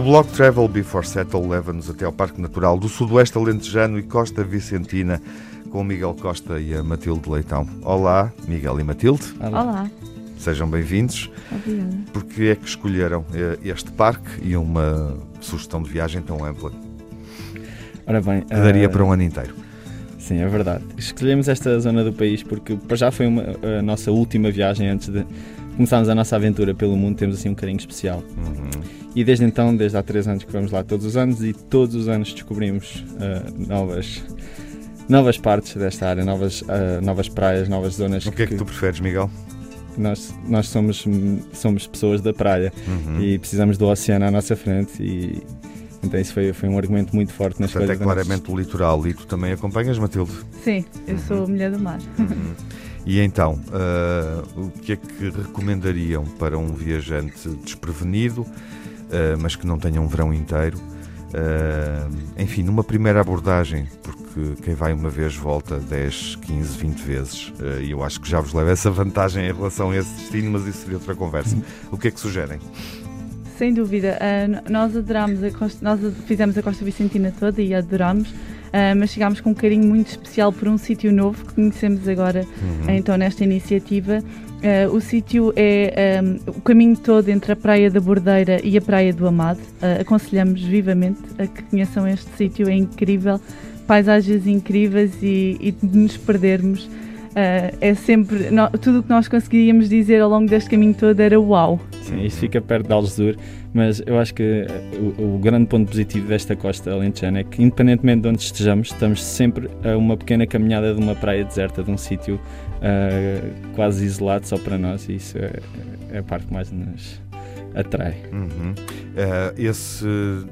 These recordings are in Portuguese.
O blog Travel Before Settle leva-nos até ao Parque Natural do Sudoeste Alentejano e Costa Vicentina com o Miguel Costa e a Matilde Leitão. Olá, Miguel e Matilde. Olá. Sejam bem-vindos. Obrigada. Porque é que escolheram eh, este parque e uma sugestão de viagem tão ampla? Ora bem, que daria uh, para um ano inteiro. Sim, é verdade. Escolhemos esta zona do país porque para já foi uma, a nossa última viagem antes de começarmos a nossa aventura pelo mundo. Temos assim um carinho especial. Uhum. E desde então, desde há três anos que vamos lá todos os anos e todos os anos descobrimos uh, novas novas partes desta área, novas, uh, novas praias, novas zonas. O que é que, que tu preferes, Miguel? Nós, nós somos, somos pessoas da praia uhum. e precisamos do oceano à nossa frente e então isso foi, foi um argumento muito forte nas Portanto, é claramente o litoral e tu também acompanhas, Matilde? Sim, eu uhum. sou mulher do mar. Uhum. E então, uh, o que é que recomendariam para um viajante desprevenido, uh, mas que não tenha um verão inteiro? Uh, enfim, numa primeira abordagem, porque quem vai uma vez volta 10, 15, 20 vezes, e eu acho que já vos leva essa vantagem em relação a esse destino, mas isso seria outra conversa. O que é que sugerem? Sem dúvida, nós adoramos a costa, nós fizemos a Costa Vicentina toda e adorámos. Uh, mas chegámos com um carinho muito especial por um sítio novo que conhecemos agora, uhum. então, nesta iniciativa. Uh, o sítio é um, o caminho todo entre a Praia da Bordeira e a Praia do Amado. Uh, aconselhamos vivamente a que conheçam este sítio, é incrível, paisagens incríveis e, e de nos perdermos. Uh, é sempre. No, tudo o que nós conseguiríamos dizer ao longo deste caminho todo era uau. Sim, isso fica perto de Algesur, mas eu acho que o, o, grande ponto positivo desta costa alentejana é que, independentemente de onde estejamos, estamos sempre a uma pequena caminhada de uma praia deserta, de um sítio uh, quase isolado só para nós, e isso é, é a parte que mais nos atrai. Uhum. Uh, esse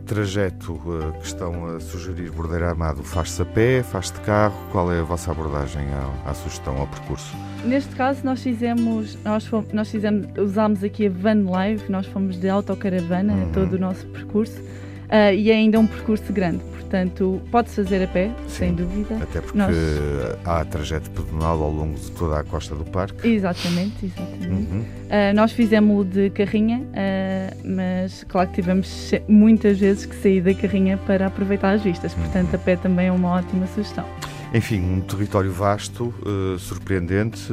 trajeto uh, que estão a sugerir Bordeira Armado faz-se a pé, faz-se de carro? Qual é a vossa abordagem à, à sugestão, ao percurso? Neste caso nós fizemos, nós, fomos, nós fizemos, usámos aqui a Van Live, nós fomos de autocaravana uhum. todo o nosso percurso uh, e é ainda um percurso grande, portanto pode-se fazer a pé, Sim, sem dúvida. Até porque nós... há trajeto pedonal ao longo de toda a costa do parque. Exatamente, exatamente. Uhum. Uh, nós fizemos-o de carrinha, uh, mas claro que tivemos muitas vezes que sair da carrinha para aproveitar as vistas, portanto a pé também é uma ótima sugestão. Enfim, um território vasto, uh, surpreendente.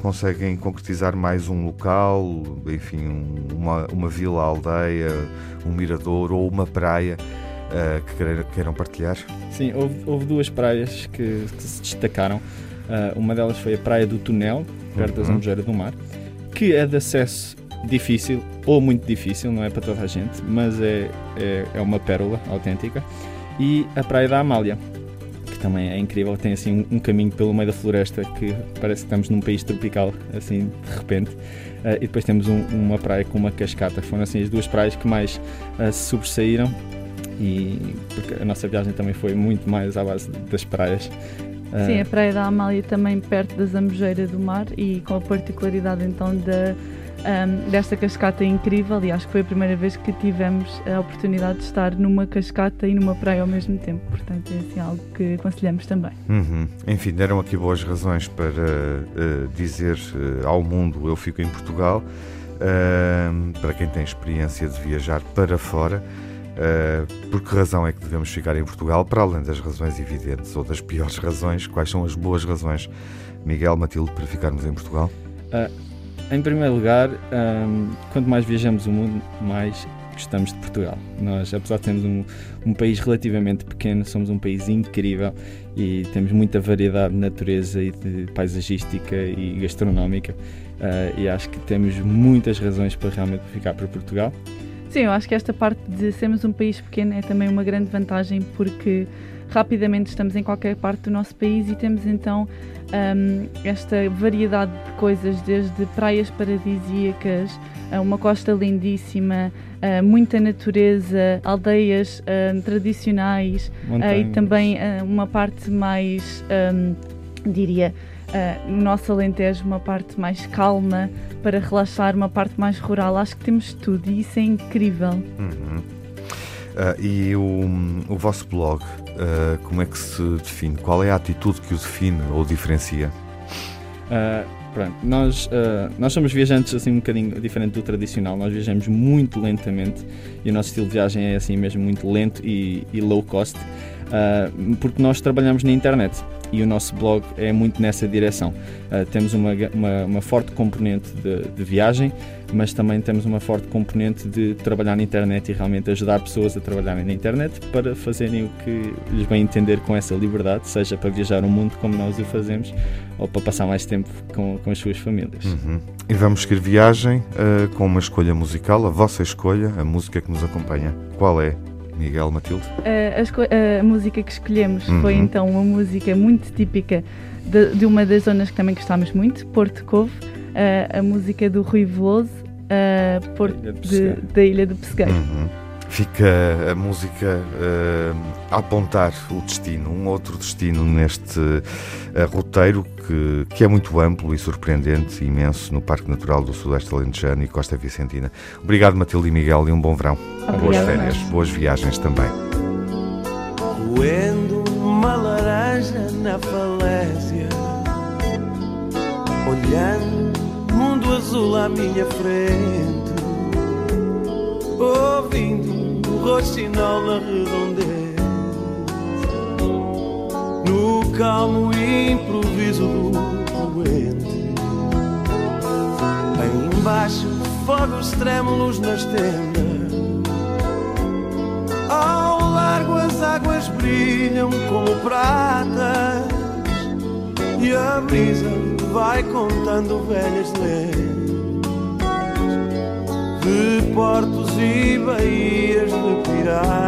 conseguem concretizar mais um local, enfim, uma, uma vila, aldeia, um mirador ou uma praia uh, que queiram, partilhar? Sim, houve, houve duas praias que, que se destacaram. Uh, uma delas foi a Praia do Tunel, perto uhum. da Zambujeira do Mar, que é de acesso difícil ou muito difícil, não é para toda a gente, mas é, é, é uma pérola autêntica. E a Praia da Amália, também é incrível. Tem assim um, caminho pelo meio da floresta que parece que estamos num país tropical, assim de repente. Uh, e depois temos um, uma praia com uma cascata. Foram assim as duas praias que mais uh, se sobressaíram. E porque a nossa viagem também foi muito mais à base das praias. Uh, Sim, a Praia da Amália também perto da Zambujeira do Mar e com a particularidade então da um, desta cascata incrível e acho que foi a primeira vez que tivemos a oportunidade de estar numa cascata e numa praia ao mesmo tempo. Portanto, é assim algo que aconselhamos também. Uhum. Enfim, deram aqui boas razões para uh, dizer uh, ao mundo eu fico em Portugal. Uh, para quem tem experiência de viajar para fora. Uh, por que razão é que devemos ficar em Portugal, para além das razões evidentes ou das piores razões? Quais são as boas razões, Miguel Matilde, para ficarmos em Portugal? Uh, em primeiro lugar, um, quanto mais viajamos o mundo, mais gostamos de Portugal. Nós, apesar de termos um, um, país relativamente pequeno, somos um país incrível e temos muita variedade de natureza e de paisagística e gastronómica. Uh, e acho que temos muitas razões para realmente ficar para Portugal. Sim, eu acho que esta parte de sermos um país pequeno é também uma grande vantagem porque rapidamente estamos em qualquer parte do nosso país e temos então um, esta variedade de coisas, desde praias paradisíacas, uma costa lindíssima, uh, muita natureza, aldeias uh, tradicionais uh, e também uma parte mais, um, diria, no nosso Alentejo, uma parte mais calma para relaxar, uma parte mais rural. Acho que temos tudo e isso é incrível. Uhum. E o, o vosso blog uh, como é que se define? Qual é a atitude que o define ou diferencia? Uh, Pronto, nós, uh, nós somos viajantes assim um bocadinho diferente do tradicional, nós viajamos muito lentamente e o nosso estilo de viagem é assim mesmo muito lento e, e low cost, uh, porque nós trabalhamos na internet e o nosso blog é muito nessa direção. Uh, temos uma, uma, uma, forte componente de, de, viagem, mas também temos uma forte componente de trabalhar na internet e realmente ajudar pessoas a trabalharem na internet para fazerem o que lhes bem entender com essa liberdade, seja para viajar o mundo como nós o fazemos ou para passar mais tempo com, com as suas famílias. Uhum. E vamos seguir viagem uh, com uma escolha musical, a vossa escolha, a música que nos acompanha. Qual é? Miguel Matilde? A, a, música que escolhemos uhum. foi então uma música muito típica de, de, uma das zonas que também gostámos muito, Porto Covo, a música do Rui Veloso, Porto da Ilha do Pesqueiro. Uhum. Fica a música uh, a apontar o destino, um outro destino neste uh, roteiro que, que é muito amplo e surpreendente imenso no Parque Natural do Sudeste Alentejano e Costa Vicentina. Obrigado, Matilde e Miguel, e um bom verão. Obrigada. Boas férias, boas viagens também. Coendo uma laranja na falésia, olhando mundo azul à minha frente, na redondeza No calmo improviso do poente Aí embaixo fogos trêmulos nas tendas. Ao largo as águas brilham como pratas E a brisa vai contando velhas lendas de portos e baías de piratas